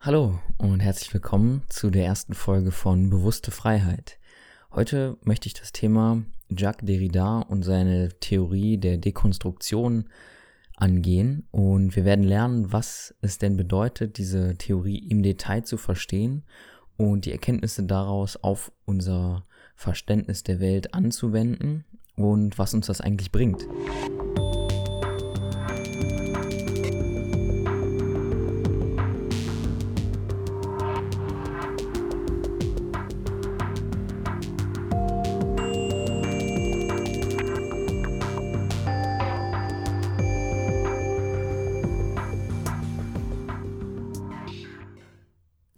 Hallo und herzlich willkommen zu der ersten Folge von Bewusste Freiheit. Heute möchte ich das Thema Jacques Derrida und seine Theorie der Dekonstruktion angehen und wir werden lernen, was es denn bedeutet, diese Theorie im Detail zu verstehen und die Erkenntnisse daraus auf unser Verständnis der Welt anzuwenden und was uns das eigentlich bringt.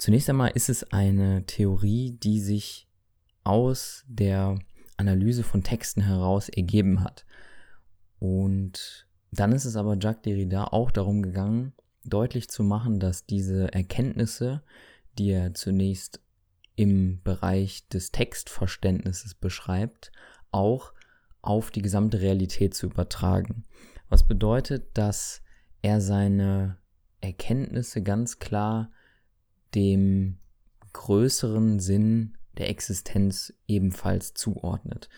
Zunächst einmal ist es eine Theorie, die sich aus der Analyse von Texten heraus ergeben hat. Und dann ist es aber Jacques Derrida auch darum gegangen, deutlich zu machen, dass diese Erkenntnisse, die er zunächst im Bereich des Textverständnisses beschreibt, auch auf die gesamte Realität zu übertragen. Was bedeutet, dass er seine Erkenntnisse ganz klar dem größeren Sinn der Existenz ebenfalls zuordnet.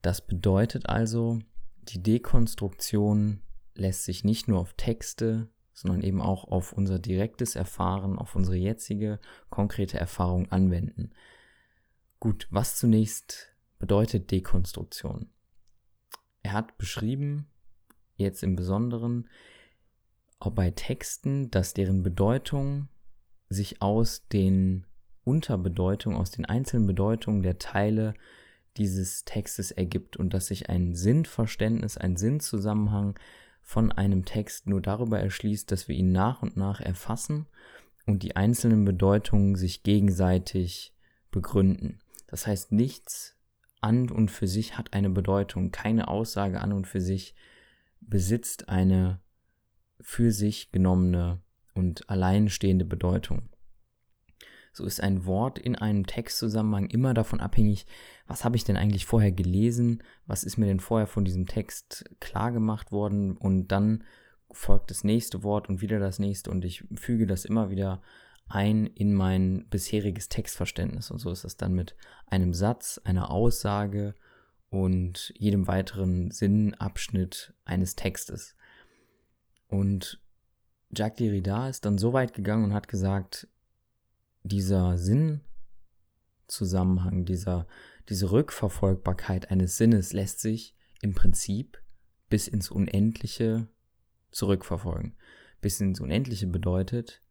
Das bedeutet also, die Dekonstruktion lässt sich nicht nur auf Texte, sondern eben auch auf unser direktes Erfahren, auf unsere jetzige konkrete Erfahrung anwenden. Gut, was zunächst bedeutet Dekonstruktion? Er hat beschrieben, jetzt im Besonderen, auch bei Texten, dass deren Bedeutung sich aus den Unterbedeutungen, aus den einzelnen Bedeutungen der Teile dieses Textes ergibt und dass sich ein Sinnverständnis, ein Sinnzusammenhang von einem Text nur darüber erschließt, dass wir ihn nach und nach erfassen und die einzelnen Bedeutungen sich gegenseitig begründen. Das heißt, nichts an und für sich hat eine Bedeutung, keine Aussage an und für sich besitzt eine für sich genommene und alleinstehende Bedeutung. So ist ein Wort in einem Textzusammenhang immer davon abhängig, was habe ich denn eigentlich vorher gelesen, was ist mir denn vorher von diesem Text klar gemacht worden und dann folgt das nächste Wort und wieder das nächste und ich füge das immer wieder ein in mein bisheriges Textverständnis und so ist das dann mit einem Satz, einer Aussage und jedem weiteren Sinnabschnitt eines Textes. Und Jacques Derrida ist dann so weit gegangen und hat gesagt, dieser Sinnzusammenhang, dieser, diese Rückverfolgbarkeit eines Sinnes lässt sich im Prinzip bis ins Unendliche zurückverfolgen. Bis ins Unendliche bedeutet,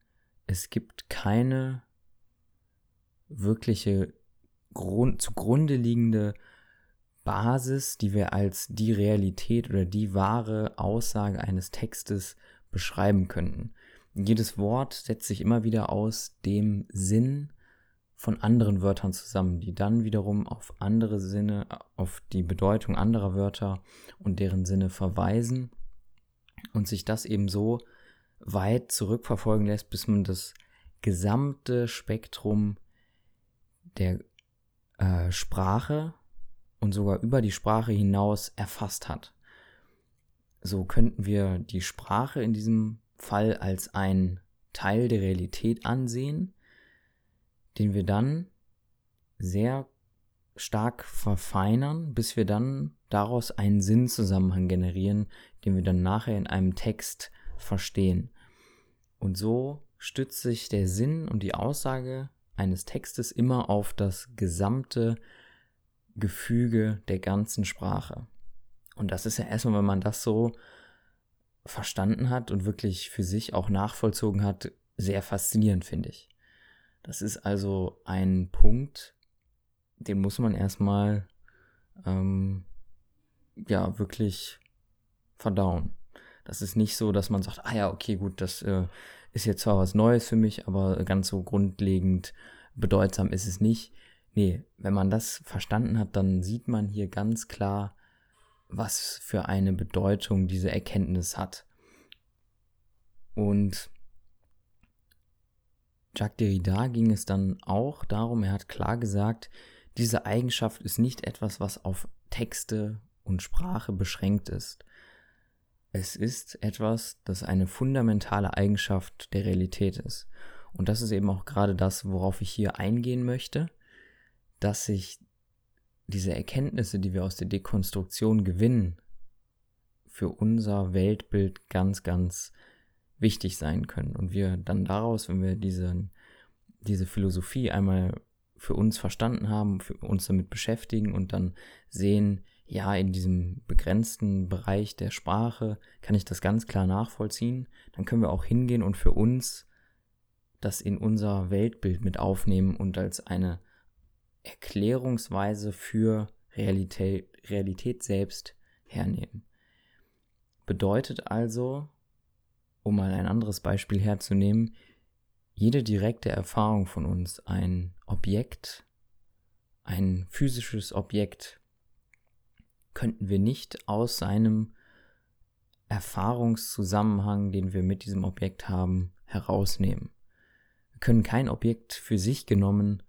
es gibt keine wirkliche Grund, zugrunde liegende Basis, die wir als die Realität oder die wahre Aussage eines Textes beschreiben könnten. Jedes Wort setzt sich immer wieder aus dem Sinn von anderen Wörtern zusammen, die dann wiederum auf andere Sinne, auf die Bedeutung anderer Wörter und deren Sinne verweisen und sich das eben so weit zurückverfolgen lässt, bis man das gesamte Spektrum der äh, Sprache und sogar über die Sprache hinaus erfasst hat. So könnten wir die Sprache in diesem Fall als ein Teil der Realität ansehen, den wir dann sehr stark verfeinern, bis wir dann daraus einen Sinnzusammenhang generieren, den wir dann nachher in einem Text verstehen. Und so stützt sich der Sinn und die Aussage eines Textes immer auf das gesamte Gefüge der ganzen Sprache. Und das ist ja erstmal, wenn man das so verstanden hat und wirklich für sich auch nachvollzogen hat, sehr faszinierend, finde ich. Das ist also ein Punkt, den muss man erstmal ähm, ja wirklich verdauen. Das ist nicht so, dass man sagt, ah ja, okay, gut, das äh, ist jetzt zwar was Neues für mich, aber ganz so grundlegend bedeutsam ist es nicht. Nee, wenn man das verstanden hat, dann sieht man hier ganz klar, was für eine Bedeutung diese Erkenntnis hat. Und Jacques Derrida ging es dann auch darum, er hat klar gesagt, diese Eigenschaft ist nicht etwas, was auf Texte und Sprache beschränkt ist. Es ist etwas, das eine fundamentale Eigenschaft der Realität ist. Und das ist eben auch gerade das, worauf ich hier eingehen möchte, dass sich diese Erkenntnisse, die wir aus der Dekonstruktion gewinnen, für unser Weltbild ganz, ganz wichtig sein können. Und wir dann daraus, wenn wir diese, diese Philosophie einmal für uns verstanden haben, uns damit beschäftigen und dann sehen, ja, in diesem begrenzten Bereich der Sprache kann ich das ganz klar nachvollziehen, dann können wir auch hingehen und für uns das in unser Weltbild mit aufnehmen und als eine Erklärungsweise für Realität, Realität selbst hernehmen. Bedeutet also, um mal ein anderes Beispiel herzunehmen, jede direkte Erfahrung von uns, ein Objekt, ein physisches Objekt, könnten wir nicht aus seinem Erfahrungszusammenhang, den wir mit diesem Objekt haben, herausnehmen. Wir können kein Objekt für sich genommen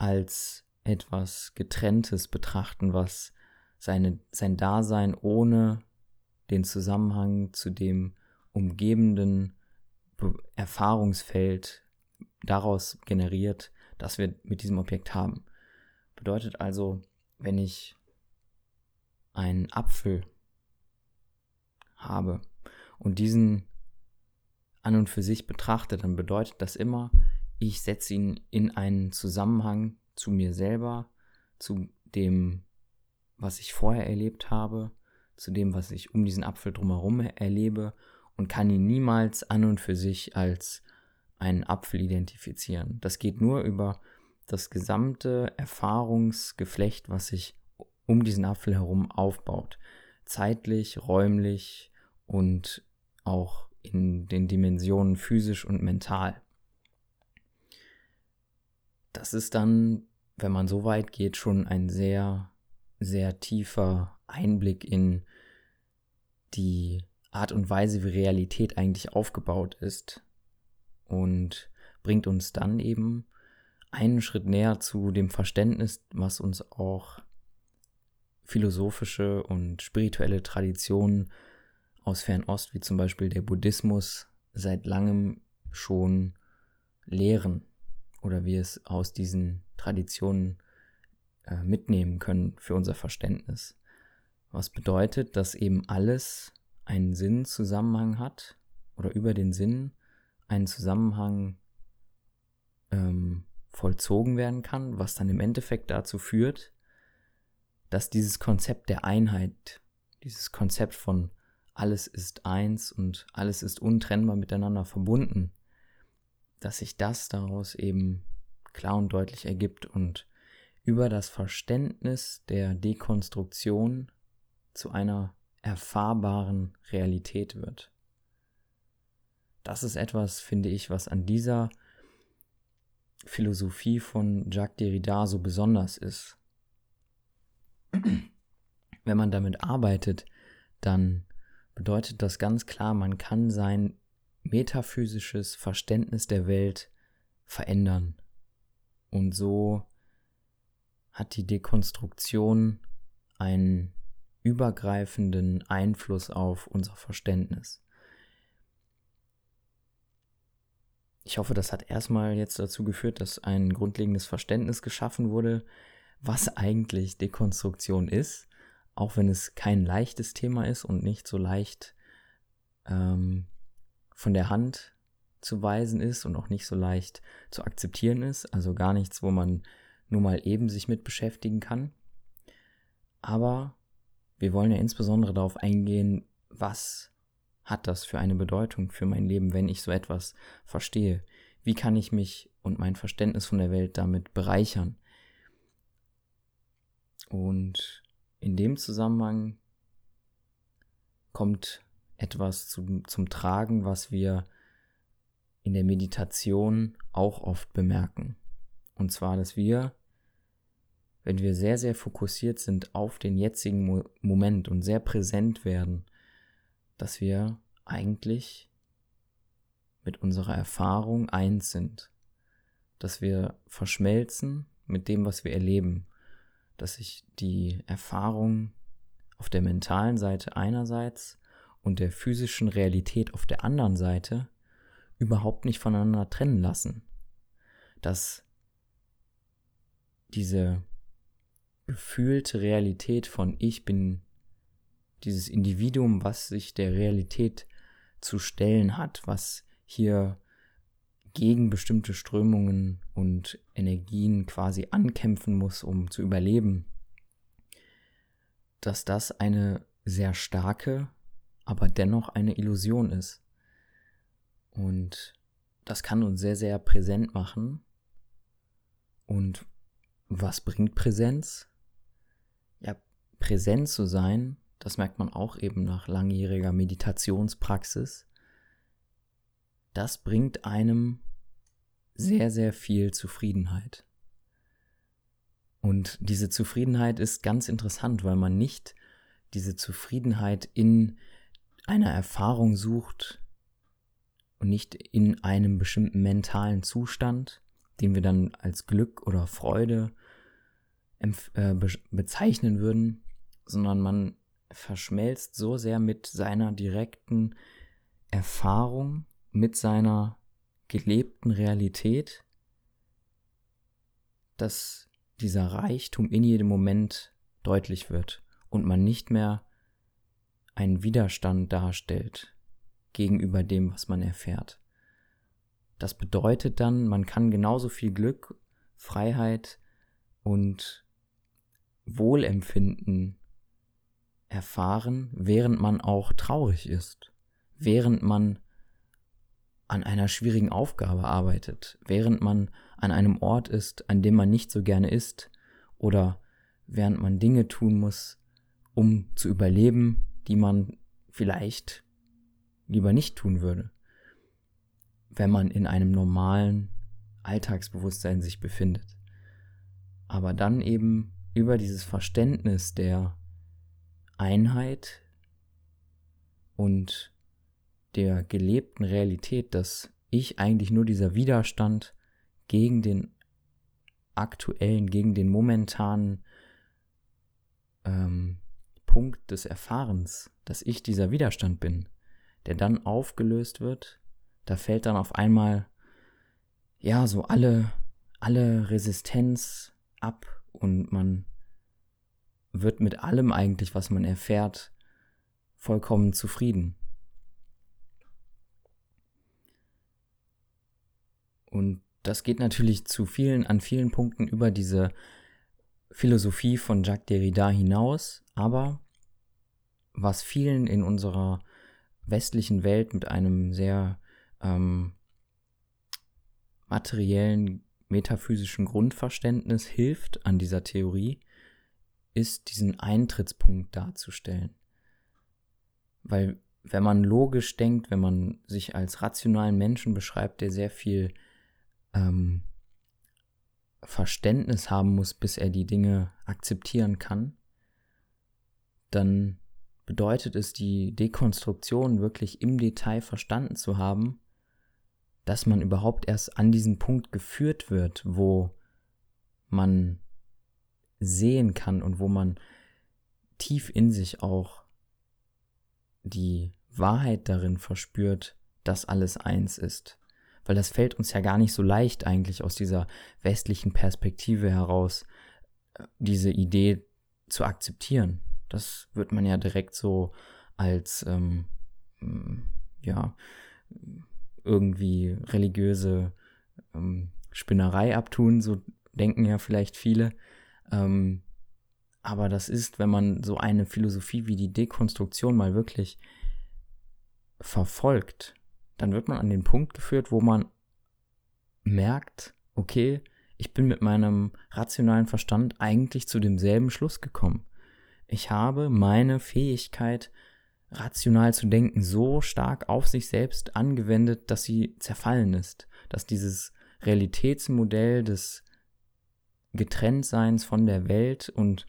als etwas Getrenntes betrachten, was seine, sein Dasein ohne den Zusammenhang zu dem umgebenden Erfahrungsfeld daraus generiert, das wir mit diesem Objekt haben. Bedeutet also, wenn ich einen Apfel habe und diesen an und für sich betrachte, dann bedeutet das immer, ich setze ihn in einen Zusammenhang zu mir selber, zu dem, was ich vorher erlebt habe, zu dem, was ich um diesen Apfel drumherum erlebe und kann ihn niemals an und für sich als einen Apfel identifizieren. Das geht nur über das gesamte Erfahrungsgeflecht, was sich um diesen Apfel herum aufbaut. Zeitlich, räumlich und auch in den Dimensionen physisch und mental. Das ist dann, wenn man so weit geht, schon ein sehr, sehr tiefer Einblick in die Art und Weise, wie Realität eigentlich aufgebaut ist und bringt uns dann eben einen Schritt näher zu dem Verständnis, was uns auch philosophische und spirituelle Traditionen aus Fernost, wie zum Beispiel der Buddhismus, seit langem schon lehren oder wir es aus diesen Traditionen äh, mitnehmen können für unser Verständnis. Was bedeutet, dass eben alles einen Sinnzusammenhang hat oder über den Sinn einen Zusammenhang ähm, vollzogen werden kann, was dann im Endeffekt dazu führt, dass dieses Konzept der Einheit, dieses Konzept von alles ist eins und alles ist untrennbar miteinander verbunden, dass sich das daraus eben klar und deutlich ergibt und über das Verständnis der Dekonstruktion zu einer erfahrbaren Realität wird. Das ist etwas, finde ich, was an dieser Philosophie von Jacques Derrida so besonders ist. Wenn man damit arbeitet, dann bedeutet das ganz klar, man kann sein metaphysisches Verständnis der Welt verändern. Und so hat die Dekonstruktion einen übergreifenden Einfluss auf unser Verständnis. Ich hoffe, das hat erstmal jetzt dazu geführt, dass ein grundlegendes Verständnis geschaffen wurde, was eigentlich Dekonstruktion ist, auch wenn es kein leichtes Thema ist und nicht so leicht ähm, von der Hand zu weisen ist und auch nicht so leicht zu akzeptieren ist, also gar nichts, wo man nur mal eben sich mit beschäftigen kann. Aber wir wollen ja insbesondere darauf eingehen, was hat das für eine Bedeutung für mein Leben, wenn ich so etwas verstehe? Wie kann ich mich und mein Verständnis von der Welt damit bereichern? Und in dem Zusammenhang kommt etwas zum, zum Tragen, was wir in der Meditation auch oft bemerken. Und zwar, dass wir wenn wir sehr, sehr fokussiert sind auf den jetzigen Mo Moment und sehr präsent werden, dass wir eigentlich mit unserer Erfahrung eins sind, dass wir verschmelzen mit dem, was wir erleben, dass sich die Erfahrung auf der mentalen Seite einerseits und der physischen Realität auf der anderen Seite überhaupt nicht voneinander trennen lassen. Dass diese gefühlte Realität von ich bin dieses Individuum, was sich der Realität zu stellen hat, was hier gegen bestimmte Strömungen und Energien quasi ankämpfen muss, um zu überleben, dass das eine sehr starke, aber dennoch eine Illusion ist. Und das kann uns sehr, sehr präsent machen. Und was bringt Präsenz? Ja, präsent zu sein, das merkt man auch eben nach langjähriger Meditationspraxis, das bringt einem sehr, sehr viel Zufriedenheit. Und diese Zufriedenheit ist ganz interessant, weil man nicht diese Zufriedenheit in einer Erfahrung sucht und nicht in einem bestimmten mentalen Zustand, den wir dann als Glück oder Freude äh, bezeichnen würden, sondern man verschmelzt so sehr mit seiner direkten Erfahrung, mit seiner gelebten Realität, dass dieser Reichtum in jedem Moment deutlich wird und man nicht mehr einen Widerstand darstellt gegenüber dem, was man erfährt. Das bedeutet dann, man kann genauso viel Glück, Freiheit und Wohlempfinden erfahren, während man auch traurig ist, während man an einer schwierigen Aufgabe arbeitet, während man an einem Ort ist, an dem man nicht so gerne ist, oder während man Dinge tun muss, um zu überleben, die man vielleicht lieber nicht tun würde, wenn man in einem normalen Alltagsbewusstsein sich befindet. Aber dann eben über dieses Verständnis der Einheit und der gelebten Realität, dass ich eigentlich nur dieser Widerstand gegen den aktuellen, gegen den momentanen ähm, Punkt des Erfahrens, dass ich dieser Widerstand bin, der dann aufgelöst wird, da fällt dann auf einmal ja so alle alle Resistenz ab und man wird mit allem eigentlich, was man erfährt, vollkommen zufrieden. Und das geht natürlich zu vielen, an vielen Punkten über diese Philosophie von Jacques Derrida hinaus, aber was vielen in unserer westlichen Welt mit einem sehr ähm, materiellen, metaphysischen Grundverständnis hilft an dieser Theorie, ist, diesen Eintrittspunkt darzustellen. Weil wenn man logisch denkt, wenn man sich als rationalen Menschen beschreibt, der sehr viel ähm, Verständnis haben muss, bis er die Dinge akzeptieren kann, dann bedeutet es, die Dekonstruktion wirklich im Detail verstanden zu haben, dass man überhaupt erst an diesen Punkt geführt wird, wo man sehen kann und wo man tief in sich auch die Wahrheit darin verspürt, dass alles eins ist weil das fällt uns ja gar nicht so leicht eigentlich aus dieser westlichen Perspektive heraus, äh, diese Idee zu akzeptieren. Das wird man ja direkt so als, ähm, mm, ja, irgendwie religiöse ähm, Spinnerei abtun, so denken ja vielleicht viele. Ähm, aber das ist, wenn man so eine Philosophie wie die Dekonstruktion mal wirklich verfolgt, dann wird man an den Punkt geführt, wo man merkt, okay, ich bin mit meinem rationalen Verstand eigentlich zu demselben Schluss gekommen. Ich habe meine Fähigkeit, rational zu denken, so stark auf sich selbst angewendet, dass sie zerfallen ist, dass dieses Realitätsmodell des Getrenntseins von der Welt und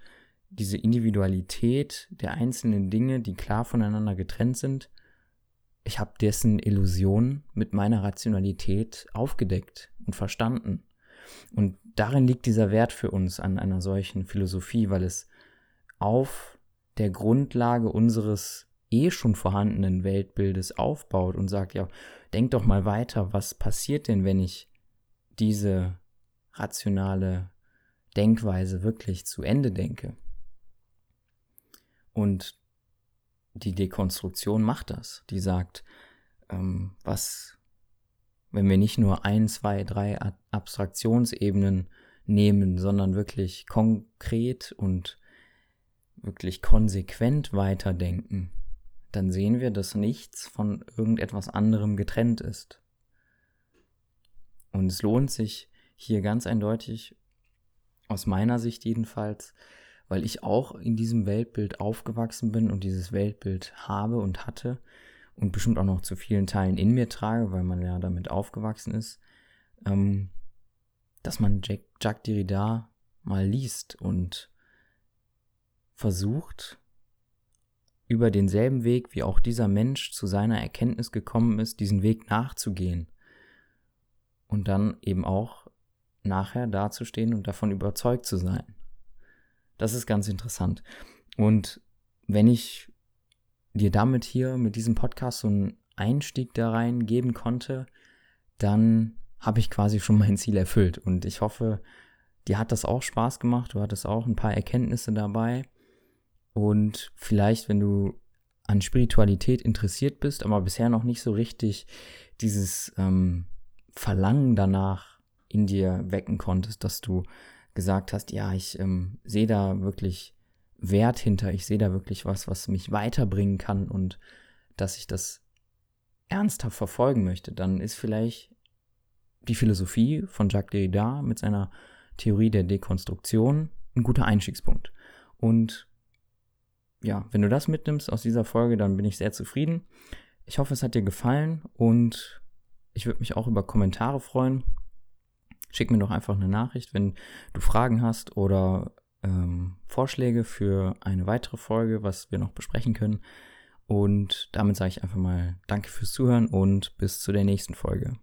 diese Individualität der einzelnen Dinge, die klar voneinander getrennt sind, ich habe dessen Illusion mit meiner Rationalität aufgedeckt und verstanden. Und darin liegt dieser Wert für uns an einer solchen Philosophie, weil es auf der Grundlage unseres eh schon vorhandenen Weltbildes aufbaut und sagt, ja, denk doch mal weiter, was passiert denn, wenn ich diese rationale Denkweise wirklich zu Ende denke? Und die Dekonstruktion macht das. Die sagt, ähm, was, wenn wir nicht nur ein, zwei, drei Abstraktionsebenen nehmen, sondern wirklich konkret und wirklich konsequent weiterdenken, dann sehen wir, dass nichts von irgendetwas anderem getrennt ist. Und es lohnt sich hier ganz eindeutig, aus meiner Sicht jedenfalls, weil ich auch in diesem Weltbild aufgewachsen bin und dieses Weltbild habe und hatte und bestimmt auch noch zu vielen Teilen in mir trage, weil man ja damit aufgewachsen ist, ähm, dass man Jack, Jacques Derrida mal liest und versucht, über denselben Weg, wie auch dieser Mensch zu seiner Erkenntnis gekommen ist, diesen Weg nachzugehen. Und dann eben auch nachher dazustehen und davon überzeugt zu sein. Das ist ganz interessant. Und wenn ich dir damit hier mit diesem Podcast so einen Einstieg da rein geben konnte, dann habe ich quasi schon mein Ziel erfüllt. Und ich hoffe, dir hat das auch Spaß gemacht. Du hattest auch ein paar Erkenntnisse dabei. Und vielleicht, wenn du an Spiritualität interessiert bist, aber bisher noch nicht so richtig dieses ähm, Verlangen danach in dir wecken konntest, dass du gesagt hast, ja, ich ähm, sehe da wirklich Wert hinter, ich sehe da wirklich was, was mich weiterbringen kann und dass ich das ernsthaft verfolgen möchte, dann ist vielleicht die Philosophie von Jacques Derrida mit seiner Theorie der Dekonstruktion ein guter Einstiegspunkt. Und ja, wenn du das mitnimmst aus dieser Folge, dann bin ich sehr zufrieden. Ich hoffe, es hat dir gefallen und ich würde mich auch über Kommentare freuen. Schick mir doch einfach eine Nachricht, wenn du Fragen hast oder ähm, Vorschläge für eine weitere Folge, was wir noch besprechen können. Und damit sage ich einfach mal Danke fürs Zuhören und bis zu der nächsten Folge.